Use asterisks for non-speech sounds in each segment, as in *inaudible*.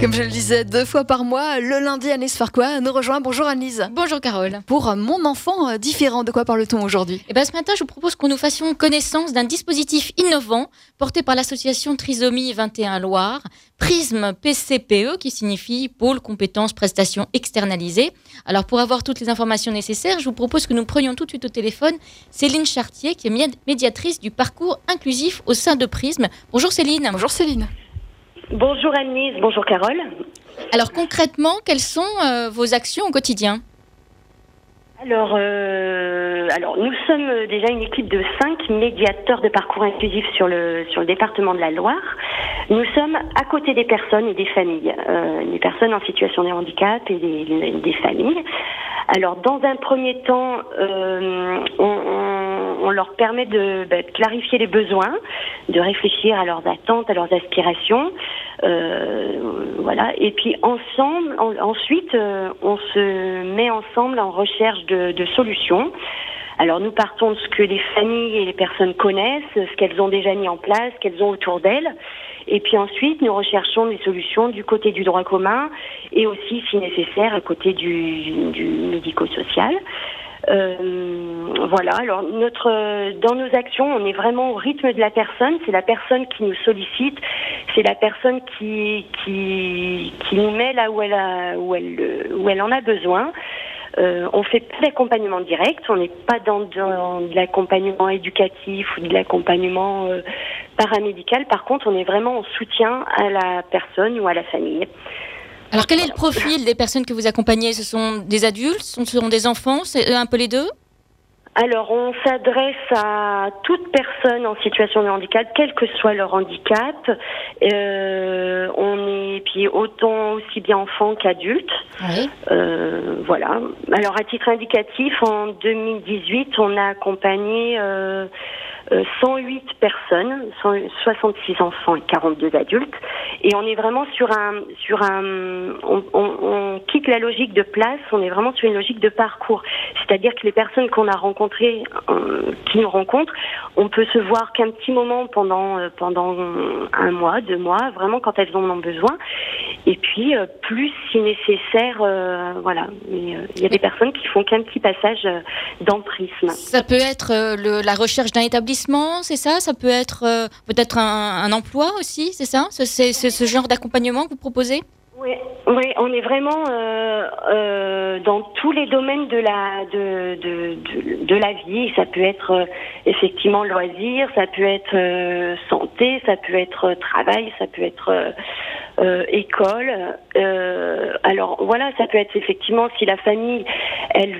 Comme je le disais deux fois par mois, le lundi, Annelise Farquois nous rejoint. Bonjour Annelise. Bonjour Carole. Pour mon enfant euh, différent, de quoi parle-t-on aujourd'hui? Et ben ce matin, je vous propose que nous fassions connaissance d'un dispositif innovant porté par l'association Trisomie 21 Loire, Prisme PCPE, qui signifie Pôle Compétences Prestations Externalisées. Alors pour avoir toutes les informations nécessaires, je vous propose que nous prenions tout de suite au téléphone Céline Chartier, qui est médi- médiatrice du parcours inclusif au sein de Prisme. Bonjour Céline. Bonjour Céline. Bonjour Annelise, bonjour Carole. Alors concrètement, quelles sont euh, vos actions au quotidien? Alors, euh, alors, nous sommes déjà une équipe de cinq médiateurs de parcours inclusif sur le, sur le département de la Loire. Nous sommes à côté des personnes et des familles, euh, des personnes en situation de handicap et des, des familles. Alors, dans un premier temps, euh, on, on- on leur permet de, bah, de clarifier les besoins, de réfléchir à leurs attentes, à leurs aspirations. Euh, voilà. Et puis ensemble, en- ensuite, euh, on se met ensemble en recherche de, de solutions. Alors nous partons de ce que les familles et les personnes connaissent, ce qu'elles ont déjà mis en place, ce qu'elles ont autour d'elles. Et puis ensuite, nous recherchons des solutions du côté du droit commun et aussi, si nécessaire, à côté du, du médico-social. Euh, voilà. Alors euh, dans nos actions, on est vraiment au rythme de la personne. C'est la personne qui nous sollicite. C'est la personne qui, qui, nous met là où elle où elle, où elle en a besoin. Euh, on fait pas d'accompagnement direct. On n'est pas dans, dans de l'accompagnement éducatif ou de l'accompagnement euh, paramédical. Par contre, on est vraiment en soutien à la personne ou à la famille. Alors quel est le profil des personnes que vous accompagnez? Ce sont des adultes Ce sont des enfants C'est un peu les deux? Alors, on s'adresse à toute personne en situation de handicap, quel que soit leur handicap. Euh, on est puis autant aussi bien enfants qu'adultes. Oui. Euh, voilà. Alors, à titre indicatif, en 2018, on a accompagné euh, 108 personnes, 100 66 enfants et 42 adultes. Et on est vraiment sur un, sur un, on, on- on quitte la logique de place, on est vraiment sur une logique de parcours. C'est-à-dire que les personnes qu'on a rencontrées, euh, qui nous rencontrent, on peut se voir qu'un petit moment pendant, euh, pendant un mois, deux mois, vraiment quand elles en ont besoin. Et puis, euh, plus si nécessaire, euh, voilà. Euh, Il y a des personnes qui font qu'un petit passage dans le prisme. Ça peut être le- la recherche d'un établissement, c'est ça? Ça peut être peut-être un, un emploi aussi, c'est ça? C'est ce genre d'accompagnement que vous proposez? Oui, oui, on est vraiment euh, euh, dans tous les domaines de la de, de, de, de la vie. Ça peut être euh, effectivement loisir, ça peut être santé, ça peut être travail, ça peut être euh, école. Euh, alors voilà, ça peut être effectivement si la famille elle,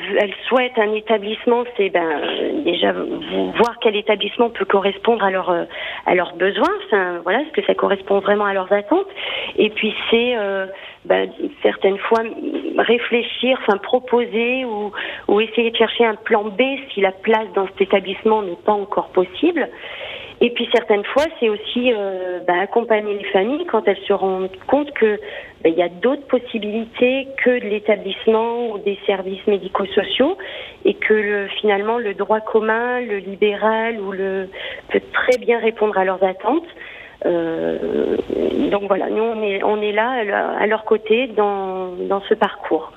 souhaite un établissement, c'est ben déjà voir quel établissement peut correspondre à leurs euh, à leurs besoins. Enfin, voilà, est-ce que ça correspond vraiment à leurs attentes? Et puis c'est ben, certaines fois réfléchir, enfin proposer ou essayer de chercher un plan B si la place dans cet établissement n'est pas encore possible. Et puis certaines fois, c'est aussi euh, ben, accompagner les familles quand elles se rendent compte que ben, il y a d'autres possibilités que de l'établissement ou des services médico-sociaux et que le, finalement le droit commun, le libéral ou le peut très bien répondre à leurs attentes. Euh, donc voilà, nous on est on est là à leur côté dans dans ce parcours.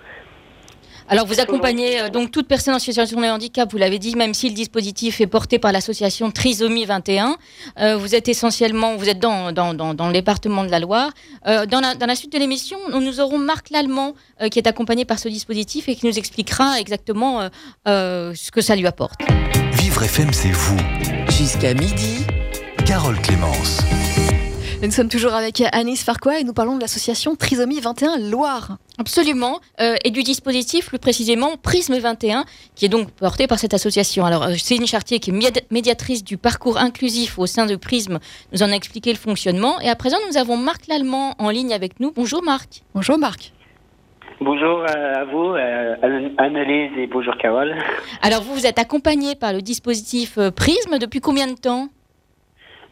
Alors vous accompagnez euh, donc toute personne en situation de handicap, vous l'avez dit, même si le dispositif est porté par l'association Trisomie 21. Euh, vous êtes essentiellement, vous êtes dans, dans, dans, dans le département de la Loire. Euh, dans, la, dans la suite de l'émission, nous nous aurons Marc Lallemand euh, qui est accompagné par ce dispositif et qui nous expliquera exactement euh, euh, ce que ça lui apporte. Vivre FM, c'est vous. Jusqu'à midi, Carole Clémence. Nous sommes toujours avec Annelise Farquois et nous parlons de l'association Trisomie 21 Loire. Absolument, euh, et du dispositif plus précisément Prisme 21, qui est donc porté par cette association. Alors euh, Céline Chartier, qui est médi- médiatrice du parcours inclusif au sein de Prisme, nous en a expliqué le fonctionnement. Et à présent, nous avons Marc Lallemand en ligne avec nous. Bonjour Marc. Bonjour Marc. Bonjour à vous, Anne- Annelise et bonjour Carole. Alors vous, vous êtes accompagné par le dispositif euh, Prisme depuis combien de temps?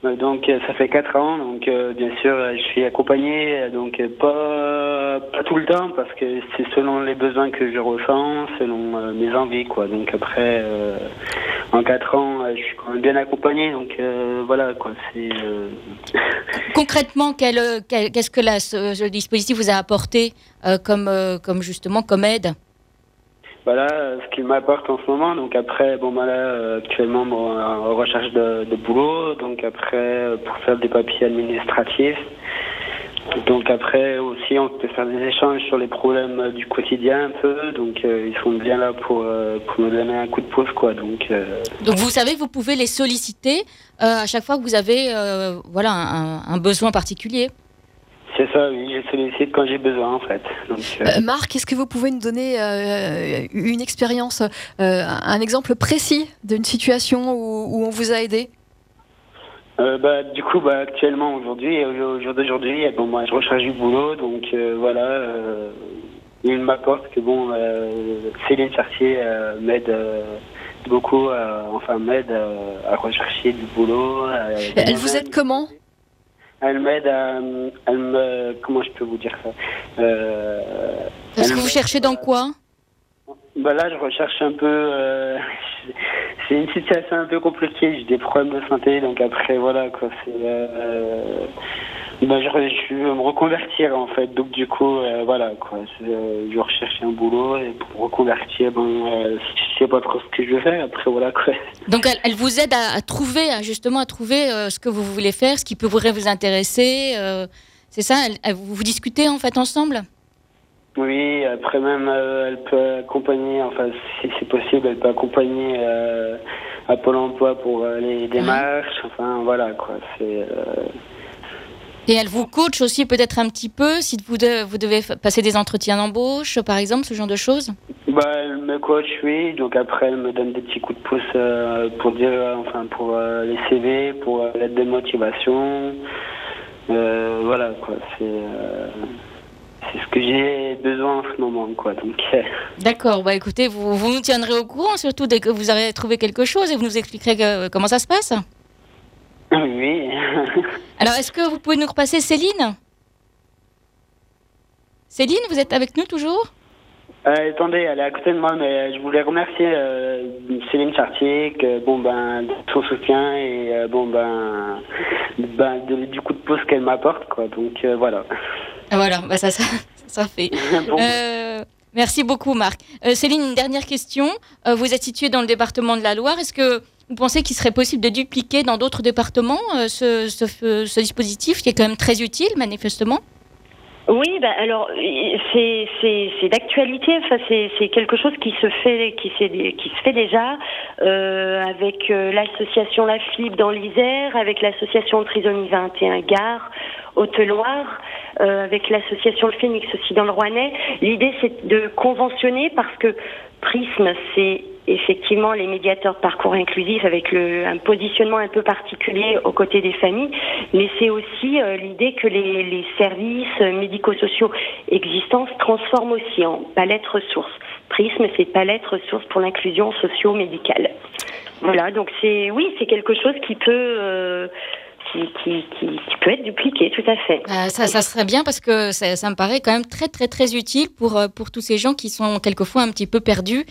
Donc euh, ça fait quatre ans, donc euh, bien sûr euh, je suis accompagné, euh, donc euh, pas, pas tout le temps parce que c'est selon les besoins que je ressens, selon euh, mes envies quoi. Donc après euh, en quatre ans euh, je suis quand même bien accompagné, donc euh, voilà quoi. C'est euh, *laughs* Concrètement, quel, euh, qu'est-ce que la- ce dispositif vous a apporté euh, comme, euh, comme justement comme aide? Voilà euh, ce qu'il m'apporte en ce moment. Donc après bon bah là euh, actuellement bon, en recherche de, boulot, donc après euh, pour faire des papiers administratifs. Donc après aussi on peut faire des échanges sur les problèmes euh, du quotidien un peu, donc euh, ils sont bien là pour, euh, pour donner un coup de pouce quoi. Donc euh, Donc vous savez vous pouvez les solliciter euh, à chaque fois que vous avez euh, voilà, un besoin particulier. C'est ça, oui, je sollicite quand j'ai besoin en fait. Donc, euh, Euh, Marc, est-ce que vous pouvez nous donner euh, une expérience, un exemple précis d'une situation où, où on vous a aidé? Bah, du coup bah, actuellement aujourd'hui, au jour d'aujourd'hui, bon, moi je recherche du boulot, donc voilà. Il m'apporte que bon, Céline Chartier m'aide beaucoup, enfin m'aide à rechercher du boulot. Elle vous aide comment? Elle m'aide à, elle me, comment je peux vous dire ça euh, elle que vous cherchez dans quoi? Bah là, je recherche un peu. euh, *laughs* c'est une situation un peu compliquée. J'ai des problèmes de santé, donc après voilà quoi. C'est. Euh, bah, je, je veux me reconvertir en fait, donc du coup euh, voilà quoi. Je recherche un boulot et pour me reconvertir, bon, sais pas trop ce que je veux faire. Après voilà quoi. Donc elle, elle vous aide à, à trouver, à justement à trouver euh, ce que vous voulez faire, ce qui peut pourrait vous intéresser. euh, c'est ça? Elle- Vous vous discutez en fait ensemble? Oui, après même, euh, elle peut accompagner, enfin, si c'est possible, elle peut accompagner à Pôle emploi pour les démarches, enfin, voilà, quoi. C'est, Et elle vous coach aussi peut-être un petit peu si vous, de- vous devez passer des entretiens d'embauche, par exemple, ce genre de choses? Bah, elle me coach, oui, donc après, elle me donne des petits coups de pouce euh, pour dire, euh, enfin, pour euh, les CV, pour l'aide de motivation, voilà, quoi. C'est, c'est ce que j'ai besoin en ce moment, quoi. Donc, *laughs* D'accord, bah écoutez, vous, vous nous tiendrez au courant, surtout dès que vous aurez trouvé quelque chose et vous nous expliquerez que- comment ça se passe? oui. *laughs* Alors, est-ce que vous pouvez nous repasser Céline? Céline, vous êtes avec nous toujours? Euh, attendez, elle est à côté de moi, mais je voulais remercier euh, Céline Chartier, que, bon ben, de son soutien et euh, bon ben, ben de- du coup de pouce qu'elle m'apporte, quoi. Donc voilà. Ah, Voilà, bah ça, ça, *laughs* ça fait. *laughs* Bon, merci beaucoup, Marc. Céline, une dernière question. Vous êtes située dans le département de la Loire. Est-ce que vous pensez qu'il serait possible de dupliquer dans d'autres départements euh, ce, dispositif qui est quand même très utile, manifestement? Oui, bah alors euh, c'est d'actualité. Enfin, c'est quelque chose qui se fait qui fait déjà euh, avec l'association La Flip dans l'Isère, avec l'association Trisomie 21 Gare, Haute-Loire, avec l'association Le Phénix aussi dans le Rouennais. L'idée c'est de conventionner parce que Prisme c'est effectivement les médiateurs de parcours inclusif avec le, un positionnement un peu particulier aux côtés des familles, mais c'est aussi euh, l'idée que les, les services euh, médico-sociaux existants se transforment aussi en palette ressources. Prisme, c'est palette ressources pour l'inclusion socio-médicale. Voilà, donc c'est oui, c'est quelque chose qui peut euh, qui, qui, qui, qui peut être dupliqué, tout à fait. Euh, ça, ça serait bien parce que ça, ça me paraît quand même très, très, très utile pour, euh, pour tous ces gens qui sont quelquefois un petit peu perdus.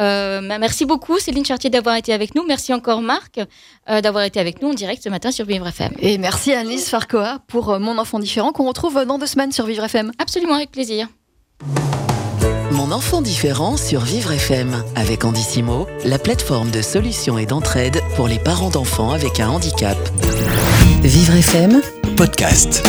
Euh, bah, merci beaucoup, Céline Chartier, d'avoir été avec nous. Merci encore, Marc, euh, d'avoir été avec nous en direct ce matin sur Vivre FM. Et merci Annelise Farcoa pour Mon enfant différent qu'on retrouve dans deux semaines sur Vivre FM. Absolument, avec plaisir. Mon enfant différent sur Vivre FM avec Andissimo, la plateforme de solutions et d'entraide pour les parents d'enfants avec un handicap. Vivre FM, Podcast.